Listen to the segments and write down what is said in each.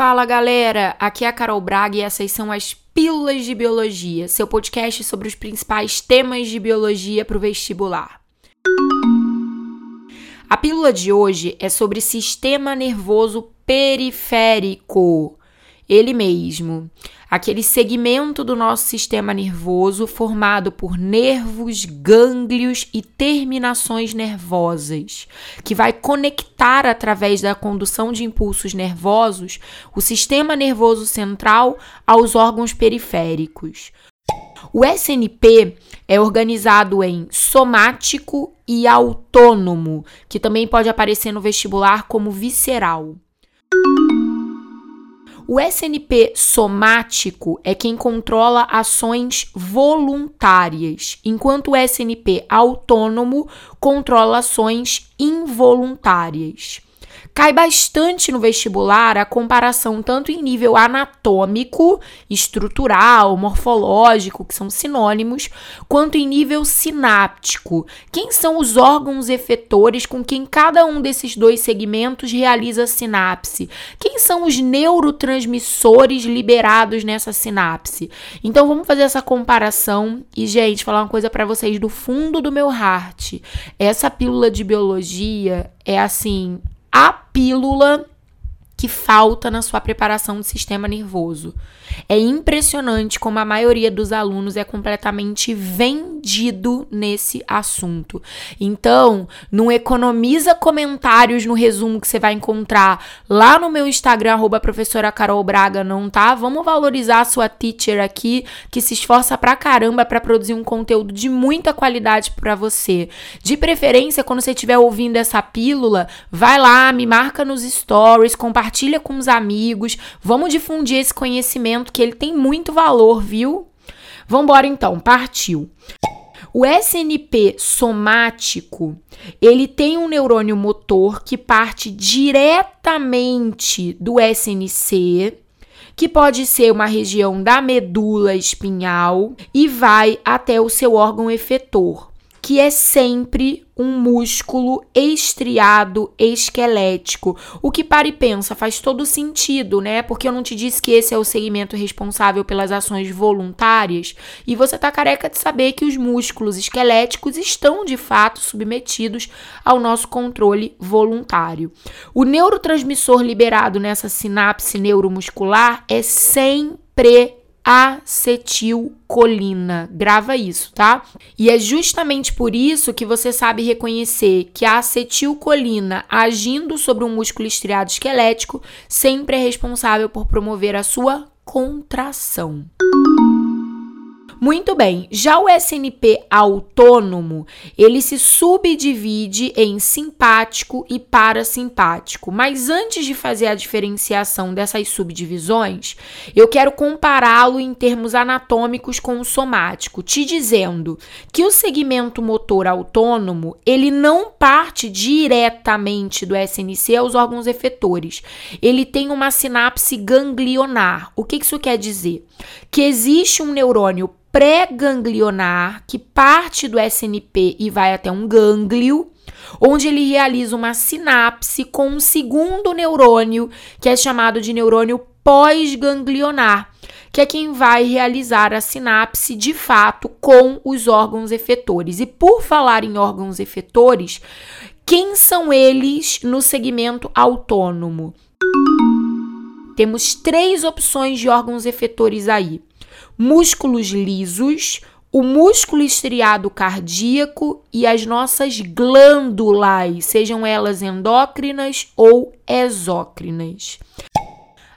Fala galera, aqui é a Carol Braga e essas são as Pílulas de Biologia, seu podcast sobre os principais temas de biologia para o vestibular. A pílula de hoje é sobre sistema nervoso periférico, ele mesmo aquele segmento do nosso sistema nervoso formado por nervos, gânglios e terminações nervosas, que vai conectar através da condução de impulsos nervosos o sistema nervoso central aos órgãos periféricos. O SNP é organizado em somático e autônomo, que também pode aparecer no vestibular como visceral. O SNP somático é quem controla ações voluntárias, enquanto o SNP autônomo controla ações involuntárias. Cai bastante no vestibular a comparação tanto em nível anatômico, estrutural, morfológico, que são sinônimos, quanto em nível sináptico. Quem são os órgãos efetores com quem cada um desses dois segmentos realiza sinapse? Quem são os neurotransmissores liberados nessa sinapse? Então vamos fazer essa comparação e gente, falar uma coisa para vocês do fundo do meu heart. Essa pílula de biologia é assim a pílula que falta na sua preparação do sistema nervoso. É impressionante como a maioria dos alunos é completamente vendido nesse assunto. Então, não economiza comentários no resumo que você vai encontrar lá no meu Instagram, arroba professora Carol Braga, não tá? Vamos valorizar a sua teacher aqui, que se esforça pra caramba para produzir um conteúdo de muita qualidade para você. De preferência, quando você estiver ouvindo essa pílula, vai lá, me marca nos stories, compartilha compartilha com os amigos, vamos difundir esse conhecimento que ele tem muito valor, viu? Vambora então, partiu. O SNP somático, ele tem um neurônio motor que parte diretamente do SNC, que pode ser uma região da medula espinhal e vai até o seu órgão efetor, que é sempre um músculo estriado esquelético. O que para e pensa faz todo sentido, né? Porque eu não te disse que esse é o segmento responsável pelas ações voluntárias e você tá careca de saber que os músculos esqueléticos estão de fato submetidos ao nosso controle voluntário. O neurotransmissor liberado nessa sinapse neuromuscular é sempre acetilcolina. Grava isso, tá? E é justamente por isso que você sabe reconhecer que a acetilcolina, agindo sobre um músculo estriado esquelético, sempre é responsável por promover a sua contração. Muito bem, já o SNP autônomo, ele se subdivide em simpático e parasimpático. Mas antes de fazer a diferenciação dessas subdivisões, eu quero compará-lo em termos anatômicos com o somático, te dizendo que o segmento motor autônomo, ele não parte diretamente do SNC aos órgãos efetores. Ele tem uma sinapse ganglionar. O que isso quer dizer? Que existe um neurônio pré-ganglionar que parte do SNP e vai até um gânglio, onde ele realiza uma sinapse com um segundo neurônio, que é chamado de neurônio pós-ganglionar, que é quem vai realizar a sinapse de fato com os órgãos efetores. E por falar em órgãos efetores, quem são eles no segmento autônomo? Temos três opções de órgãos efetores aí músculos lisos, o músculo estriado cardíaco e as nossas glândulas, sejam elas endócrinas ou exócrinas.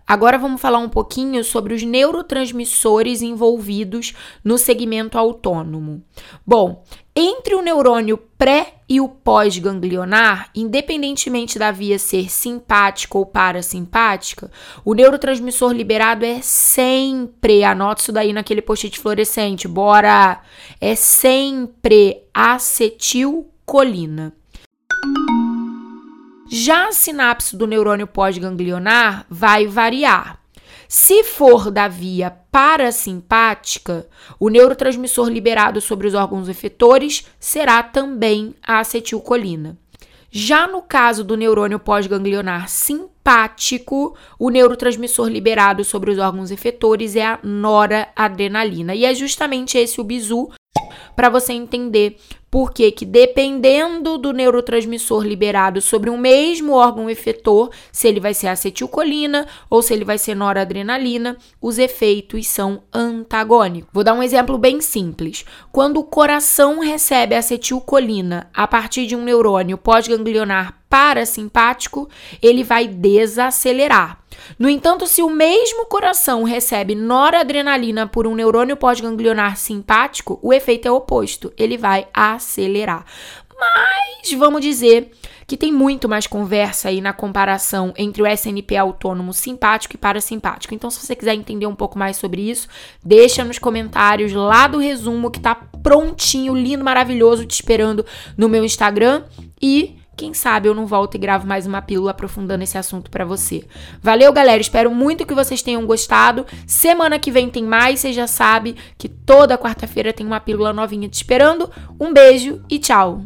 Agora vamos falar um pouquinho sobre os neurotransmissores envolvidos no segmento autônomo. Bom, entre o neurônio pré e o pós-ganglionar, independentemente da via ser simpática ou parasimpática, o neurotransmissor liberado é sempre, anota isso daí naquele post-it fluorescente, bora! É sempre acetilcolina. Já a sinapse do neurônio pós-ganglionar vai variar. Se for da via parasimpática, o neurotransmissor liberado sobre os órgãos efetores será também a acetilcolina. Já no caso do neurônio pós-ganglionar simpático, o neurotransmissor liberado sobre os órgãos efetores é a noradrenalina. E é justamente esse o bizu para você entender por que que dependendo do neurotransmissor liberado sobre um mesmo órgão efetor, se ele vai ser acetilcolina ou se ele vai ser noradrenalina, os efeitos são antagônicos. Vou dar um exemplo bem simples. Quando o coração recebe acetilcolina a partir de um neurônio pós-ganglionar parasimpático, ele vai desacelerar. No entanto, se o mesmo coração recebe noradrenalina por um neurônio pós-ganglionar simpático, o efeito é oposto, ele vai acelerar. Mas vamos dizer que tem muito mais conversa aí na comparação entre o SNP autônomo simpático e parasimpático. Então, se você quiser entender um pouco mais sobre isso, deixa nos comentários lá do resumo que tá prontinho, lindo, maravilhoso, te esperando no meu Instagram e quem sabe eu não volto e gravo mais uma pílula aprofundando esse assunto para você. Valeu, galera. Espero muito que vocês tenham gostado. Semana que vem tem mais. Você já sabe que toda quarta-feira tem uma pílula novinha te esperando. Um beijo e tchau.